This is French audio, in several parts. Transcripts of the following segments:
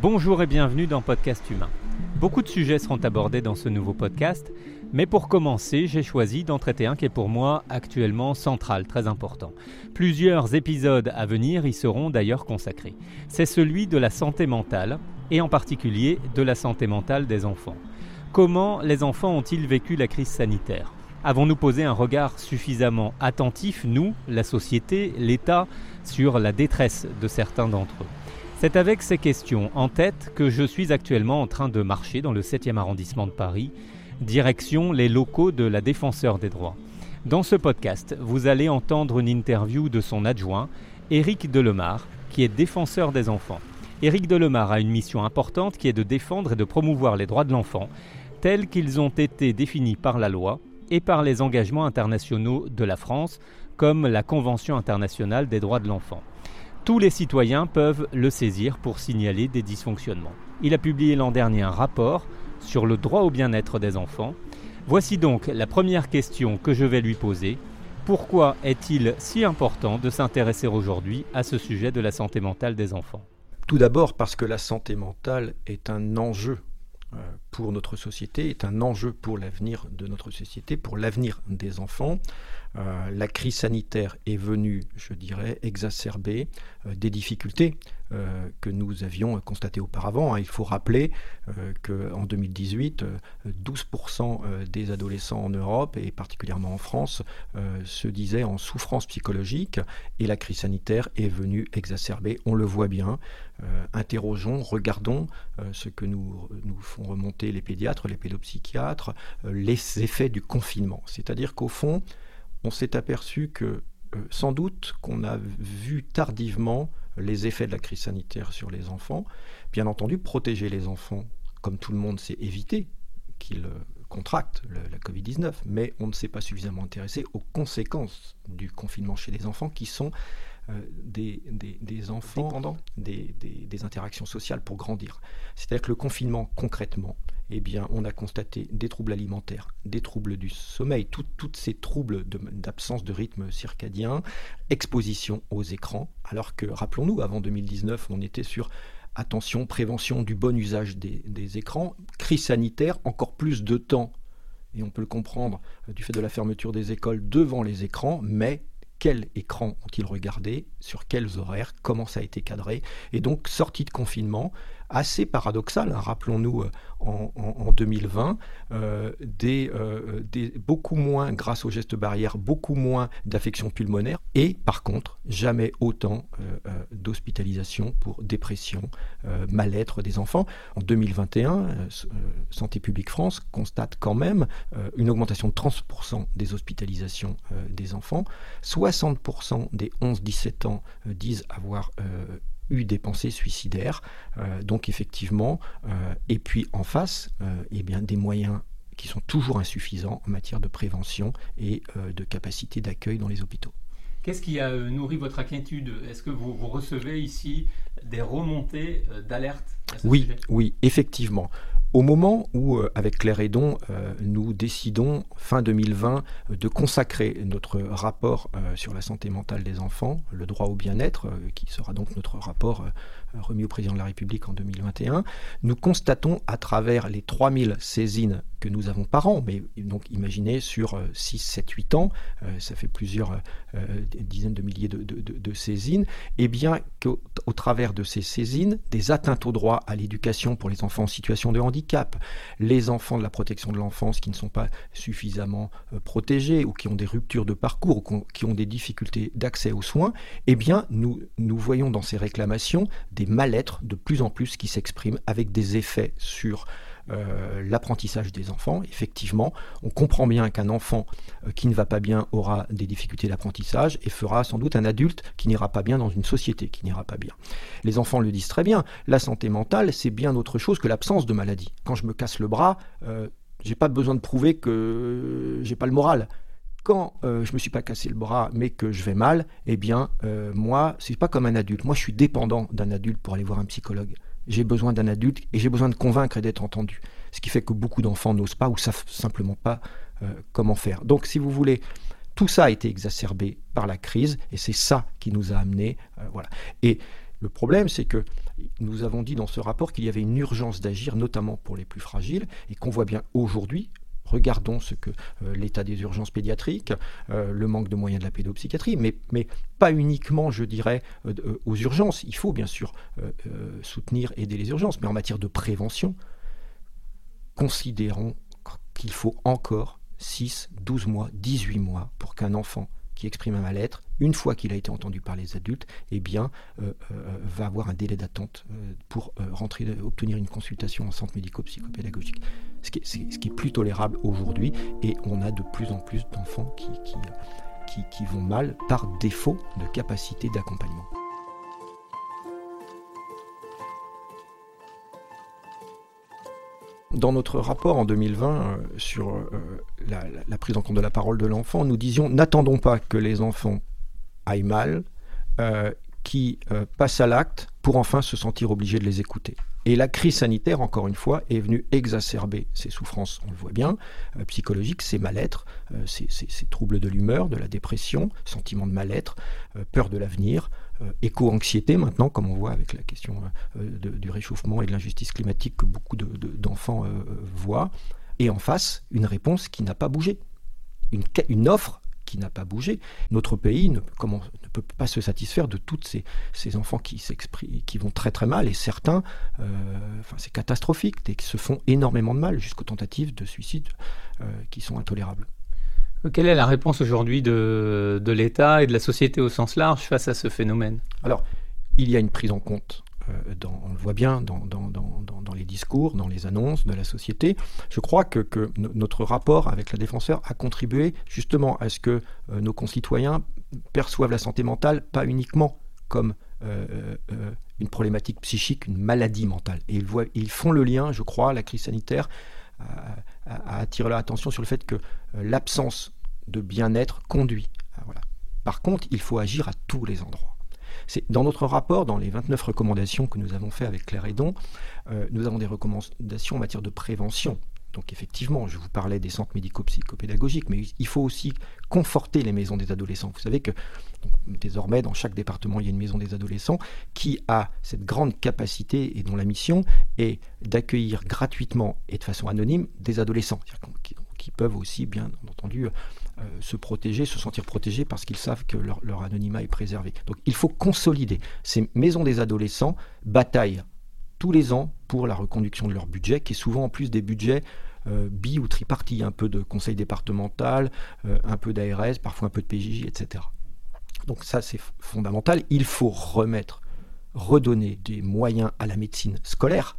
Bonjour et bienvenue dans Podcast Humain. Beaucoup de sujets seront abordés dans ce nouveau podcast, mais pour commencer, j'ai choisi d'en traiter un qui est pour moi actuellement central, très important. Plusieurs épisodes à venir y seront d'ailleurs consacrés. C'est celui de la santé mentale, et en particulier de la santé mentale des enfants. Comment les enfants ont-ils vécu la crise sanitaire? Avons-nous posé un regard suffisamment attentif, nous, la société, l'État, sur la détresse de certains d'entre eux? C'est avec ces questions en tête que je suis actuellement en train de marcher dans le 7e arrondissement de Paris, direction les locaux de la Défenseur des droits. Dans ce podcast, vous allez entendre une interview de son adjoint, Éric Delemar, qui est défenseur des enfants. Éric Delemar a une mission importante qui est de défendre et de promouvoir les droits de l'enfant, tels qu'ils ont été définis par la loi et par les engagements internationaux de la France, comme la Convention internationale des droits de l'enfant. Tous les citoyens peuvent le saisir pour signaler des dysfonctionnements. Il a publié l'an dernier un rapport sur le droit au bien-être des enfants. Voici donc la première question que je vais lui poser. Pourquoi est-il si important de s'intéresser aujourd'hui à ce sujet de la santé mentale des enfants? Tout d'abord parce que la santé mentale est un enjeu pour notre société, est un enjeu pour l'avenir de notre société, pour l'avenir des enfants. Euh, la crise sanitaire est venue, je dirais, exacerber euh, des difficultés euh, que nous avions constatées auparavant. Il faut rappeler qu'en 2018, 12% des adolescents en Europe et particulièrement en France se disaient en souffrance psychologique et la crise sanitaire est venue exacerber. On le voit bien. interrogeons, regardons ce que nous, nous font remonter les pédiatres, les pédopsychiatres, les effets du confinement. C'est-à-dire qu'au fond, on s'est aperçu que euh, sans doute qu'on a vu tardivement les effets de la crise sanitaire sur les enfants. Bien entendu, protéger les enfants, comme tout le monde, c'est éviter qu'ils euh, contractent la Covid-19, mais on ne s'est pas suffisamment intéressé aux conséquences du confinement chez les enfants qui sont euh, des, des, enfants des, des, interactions sociales pour grandir. C'est-à-dire que le confinement, concrètement, eh bien, on a constaté des troubles alimentaires, des troubles du sommeil, tous ces troubles d'absence de, rythme circadien, exposition aux écrans, alors que, rappelons-nous, avant 2019, on était sur attention, prévention du bon usage des, des écrans, crise sanitaire, encore plus de temps, et on peut le comprendre euh, du fait de la fermeture des écoles devant les écrans, mais quel écran ont-ils regardé, sur quels horaires, comment ça a été cadré. Et donc, sortie de confinement, assez paradoxal, rappelons-nous euh, en, 2020, euh, euh, beaucoup moins, grâce aux gestes barrières, beaucoup moins d'affections pulmonaires, et par contre, jamais autant d'hospitalisation pour dépression, mal-être des enfants. En 2021, Santé publique France constate quand même une augmentation de 30% des hospitalisations des enfants, 60% des 11-17 ans disent avoir eu des pensées suicidaires. Euh, donc effectivement, euh, et puis en face, euh, eh bien, des moyens qui sont toujours insuffisants en matière de prévention et de capacité d'accueil dans les hôpitaux. Qu'est-ce qui a nourri votre inquiétude? Est-ce que vous, recevez ici des remontées d'alerte Oui, oui, effectivement. Au moment où, avec Claire Edon, nous décidons, fin 2020, de consacrer notre rapport sur la santé mentale des enfants, le droit au bien-être, qui sera donc notre rapport remis au président de la République en 2021, nous constatons à travers les 3000 saisines que nous avons par an, mais donc imaginez sur 6, 7, 8 ans, euh, ça fait plusieurs euh, dizaines de milliers de, saisines, et eh bien qu'au au travers de ces saisines, des atteintes au droit à l'éducation pour les enfants en situation de handicap, les enfants de la protection de l'enfance qui ne sont pas suffisamment euh, protégés ou qui ont des ruptures de parcours ou qui ont des difficultés d'accès aux soins, eh bien nous, nous voyons dans ces réclamations des mal-être de plus en plus qui s'expriment avec des effets sur euh, l'apprentissage des enfants. Effectivement, on comprend bien qu'un enfant euh, qui ne va pas bien aura des difficultés d'apprentissage et fera sans doute un adulte qui n'ira pas bien dans une société qui n'ira pas bien. Les enfants le disent très bien, la santé mentale, c'est bien autre chose que l'absence de maladie. Quand je me casse le bras, euh, j'ai pas besoin de prouver que j'ai pas le moral quand euh, je me suis pas cassé le bras, mais que je vais mal, eh bien, euh, moi, c'est pas comme un adulte. Moi, je suis dépendant d'un adulte pour aller voir un psychologue. J'ai besoin d'un adulte et j'ai besoin de convaincre et d'être entendu. Ce qui fait que beaucoup d'enfants n'osent pas ou savent simplement pas euh, comment faire. Donc, si vous voulez, tout ça a été exacerbé par la crise et c'est ça qui nous a amené, voilà. Et le problème, c'est que nous avons dit dans ce rapport qu'il y avait une urgence d'agir, notamment pour les plus fragiles, et qu'on voit bien aujourd'hui, regardons ce que euh, l'état des urgences pédiatriques, euh, le manque de moyens de la pédopsychiatrie, mais, pas uniquement, je dirais, euh, aux urgences. Il faut bien sûr soutenir, aider les urgences, mais en matière de prévention, considérons qu'il faut encore 6, 12 mois, 18 mois pour qu'un enfant qui exprime un mal-être, une fois qu'il a été entendu par les adultes, eh bien, euh, euh, va avoir un délai d'attente euh, pour rentrer, obtenir une consultation en centre médico-psychopédagogique. Ce qui, est, plus tolérable aujourd'hui, et on a de plus en plus d'enfants qui, qui, qui vont mal par défaut de capacité d'accompagnement. Dans notre rapport en 2020 euh, sur euh, la, prise en compte de la parole de l'enfant, nous disions n'attendons pas que les enfants aillent mal, euh, qui passent à l'acte pour enfin se sentir obligés de les écouter. Et la crise sanitaire, encore une fois, est venue exacerber ces souffrances, on le voit bien, psychologiques, ces mal-être, ces, ces, troubles de l'humeur, de la dépression, sentiment de mal-être, peur de l'avenir, euh, éco-anxiété maintenant, comme on voit avec la question euh, du réchauffement et de l'injustice climatique que beaucoup d'enfants euh, voient, et en face, une réponse qui n'a pas bougé, une offre qui n'a pas bougé. Notre pays ne, comment, ne, peut pas se satisfaire de tous ces, ces, enfants qui, qui vont très très mal, et certains, enfin, c'est catastrophique, et qui se font énormément de mal, jusqu'aux tentatives de suicide qui sont intolérables. Quelle est la réponse aujourd'hui de, de l'État et de la société au sens large face à ce phénomène? Alors, il y a une prise en compte euh, dans, on le voit bien dans, les discours, dans les annonces de la société. Je crois que, notre rapport avec la défenseur a contribué justement à ce que euh, nos concitoyens perçoivent la santé mentale pas uniquement comme euh, une problématique psychique, une maladie mentale. Et ils, font le lien, je crois, la crise sanitaire à, attirer leur attention sur le fait que euh, l'absence de bien-être conduit. Par contre, il faut agir à tous les endroits. Dans notre rapport, dans les 29 recommandations que nous avons fait avec Claire Edon, euh, nous avons des recommandations en matière de prévention. Donc effectivement, je vous parlais des centres médico-psychopédagogiques, mais il faut aussi conforter les maisons des adolescents. Vous savez que désormais, dans chaque département, il y a une maison des adolescents qui a cette grande capacité et dont la mission est d'accueillir gratuitement et de façon anonyme des adolescents qui peuvent aussi, bien entendu, euh, se protéger, se sentir protégés parce qu'ils savent que leur, anonymat est préservé. Donc il faut consolider. Ces maisons des adolescents bataillent tous les ans pour la reconduction de leur budget, qui est souvent en plus des budgets euh, bi ou tripartis, un peu de conseil départemental, euh, un peu d'ARS, parfois un peu de PJJ, etc. Donc ça, c'est fondamental. Il faut remettre, redonner des moyens à la médecine scolaire.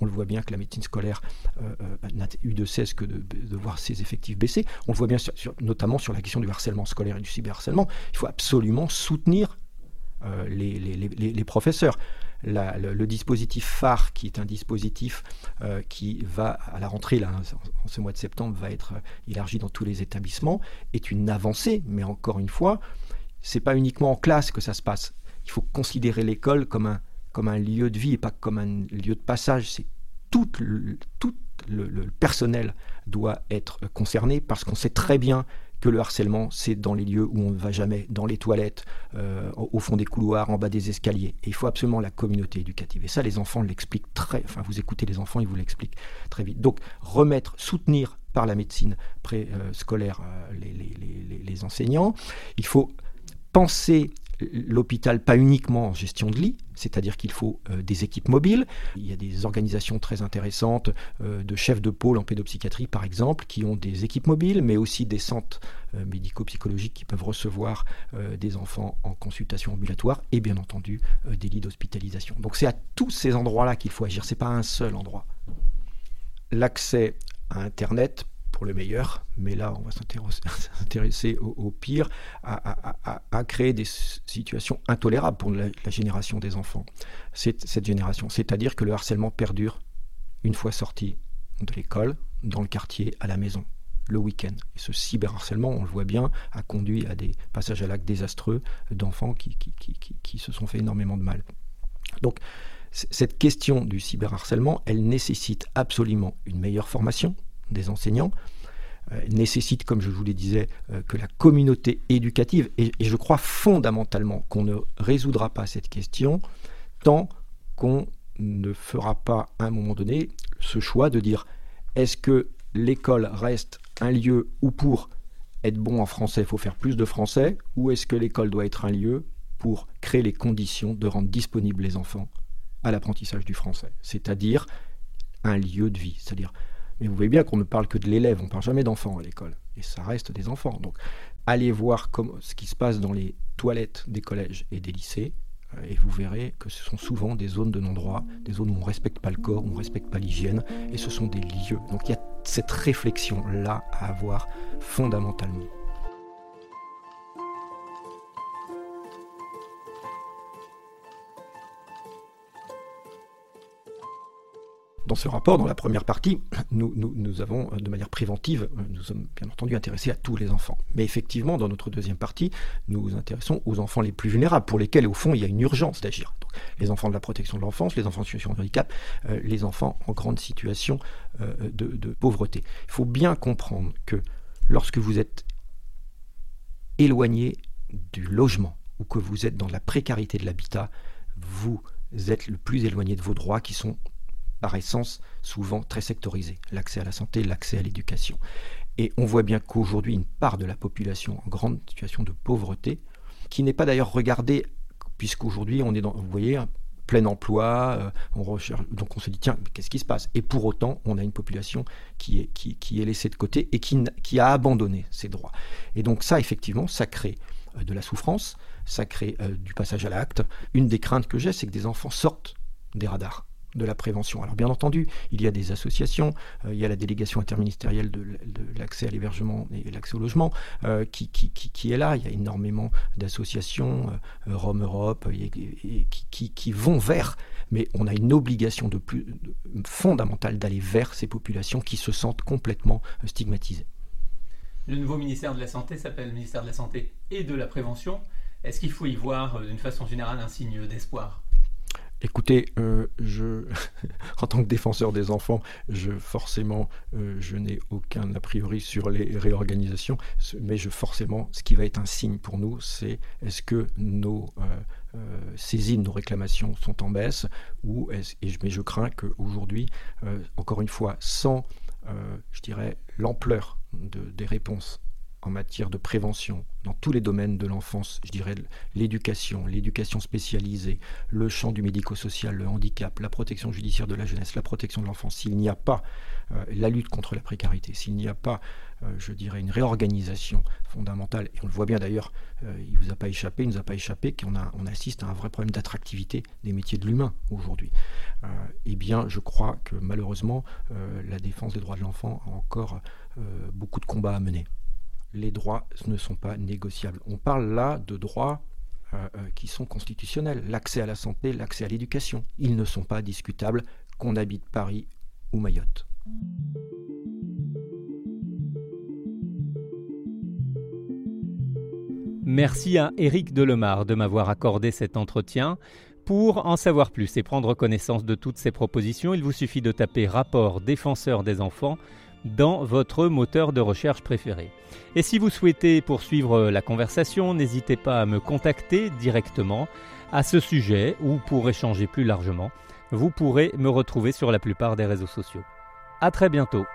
On le voit bien que la médecine scolaire euh, n'a eu de cesse que de, voir ses effectifs baisser. On le voit bien notamment sur la question du harcèlement scolaire et du cyberharcèlement. Il faut absolument soutenir les, les, professeurs le, dispositif phare, qui est un dispositif euh, qui va, à la rentrée, en, ce mois de septembre, va être euh, élargi dans tous les établissements, est une avancée, mais encore une fois, c'est pas uniquement en classe que ça se passe. Il faut considérer l'école comme un, comme un lieu de vie et pas comme un lieu de passage. C'est tout, le, personnel doit être concerné parce qu'on sait très bien que le harcèlement, c'est dans les lieux où on ne va jamais, dans les toilettes, euh, au fond des couloirs, en bas des escaliers. Et il faut absolument la communauté éducative. Et ça, les enfants l'expliquent très... Enfin, vous écoutez les enfants, ils vous l'expliquent très vite. Donc, remettre, soutenir par la médecine pré-scolaire euh, les, les enseignants. Il faut penser l'hôpital pas uniquement en gestion de lit, c'est-à-dire qu'il faut euh, des équipes mobiles. Il y a des organisations très intéressantes euh, de chefs de pôle en pédopsychiatrie, par exemple, qui ont des équipes mobiles, mais aussi des centres euh, médico-psychologiques qui peuvent recevoir des enfants en consultation ambulatoire et bien entendu des lits d'hospitalisation. Donc c'est à tous ces endroits-là qu'il faut agir, c'est pas un seul endroit. L'accès à Internet pour le meilleur, mais là, on va s'intéresser au, pire, à, créer des situations intolérables pour la, génération des enfants, cette, cette génération. C'est-à-dire que le harcèlement perdure une fois sorti de l'école, dans le quartier, à la maison, le week-end. Ce cyberharcèlement, on le voit bien, a conduit à des passages à l'acte désastreux d'enfants qui, qui, se sont fait énormément de mal. Donc, cette question du cyberharcèlement, elle nécessite absolument une meilleure formation, des enseignants euh, nécessite, comme je vous le disais, euh, que la communauté éducative, et, je crois fondamentalement qu'on ne résoudra pas cette question tant qu'on ne fera pas à un moment donné ce choix de dire est-ce que l'école reste un lieu où pour être bon en français, il faut faire plus de français, ou est-ce que l'école doit être un lieu pour créer les conditions de rendre disponibles les enfants à l'apprentissage du français, c'est-à-dire un lieu de vie, c'est-à-dire mais vous voyez bien qu'on ne parle que de l'élève, on ne parle jamais d'enfants à l'école, et ça reste des enfants. Donc allez voir ce qui se passe dans les toilettes des collèges et des lycées, euh, et vous verrez que ce sont souvent des zones de non-droit, des zones où on ne respecte pas le corps, où on ne respecte pas l'hygiène, et ce sont des lieux. Donc il y a cette réflexion-là à avoir fondamentalement. Dans ce rapport, dans la première partie, nous, avons, euh, de manière préventive, euh, nous sommes bien entendu intéressés à tous les enfants. Mais effectivement, dans notre deuxième partie, nous nous intéressons aux enfants les plus vulnérables, pour lesquels, au fond, il y a une urgence d'agir. Les enfants de la protection de l'enfance, les enfants en situation de handicap, euh, les enfants en grande situation de pauvreté. Il faut bien comprendre que lorsque vous êtes éloigné du logement ou que vous êtes dans la précarité de l'habitat, vous êtes le plus éloigné de vos droits qui sont par essence souvent très sectorisé, l'accès à la santé, l'accès à l'éducation. Et on voit bien qu'aujourd'hui, une part de la population en grande situation de pauvreté, qui n'est pas d'ailleurs regardée, puisqu'aujourd'hui on est dans, vous voyez, plein emploi, euh, donc on se dit, tiens, qu'est-ce qui se passe? Et pour autant, on a une population qui est, laissée de côté et qui, qui a abandonné ses droits. Et donc ça, effectivement, ça crée euh, de la souffrance, ça crée euh, du passage à l'acte. Une des craintes que j'ai, c'est que des enfants sortent des radars de la prévention. Alors bien entendu, il y a des associations, euh, il y a la délégation interministérielle de, l'accès à l'hébergement et l'accès au logement euh, qui, est là, il y a énormément d'associations, euh, Rome Europe, qui, qui, vont vers, mais on a une obligation de plus fondamentale d'aller vers ces populations qui se sentent complètement stigmatisées. Le nouveau ministère de la Santé s'appelle le ministère de la Santé et de la Prévention. Est-ce qu'il faut y voir d'une façon générale un signe d'espoir? Écoutez, euh, je, en tant que défenseur des enfants, je forcément, euh, je n'ai aucun a priori sur les réorganisations, mais je forcément, ce qui va être un signe pour nous, c'est est-ce que nos euh, saisines, nos réclamations sont en baisse, ou et, mais je crains qu'aujourd'hui, encore une fois, sans, je dirais, l'ampleur de, des réponses en matière de prévention dans tous les domaines de l'enfance, je dirais l'éducation, l'éducation spécialisée, le champ du médico-social, le handicap, la protection judiciaire de la jeunesse, la protection de l'enfance, s'il n'y a pas euh, la lutte contre la précarité, s'il n'y a pas, euh, je dirais, une réorganisation fondamentale, et on le voit bien d'ailleurs, euh, il ne vous a pas échappé, il ne nous a pas échappé qu'on on assiste à un vrai problème d'attractivité des métiers de l'humain aujourd'hui. eh bien, je crois que malheureusement, la défense des droits de l'enfant a encore beaucoup de combats à mener les droits ne sont pas négociables. On parle là de droits euh, euh, qui sont constitutionnels. L'accès à la santé, l'accès à l'éducation. Ils ne sont pas discutables qu'on habite Paris ou Mayotte. Merci à Éric Delemar de m'avoir accordé cet entretien. Pour en savoir plus et prendre connaissance de toutes ces propositions, il vous suffit de taper Rapport défenseur des enfants dans votre moteur de recherche préféré. Et si vous souhaitez poursuivre la conversation, n'hésitez pas à me contacter directement à ce sujet ou pour échanger plus largement. Vous pourrez me retrouver sur la plupart des réseaux sociaux. A très bientôt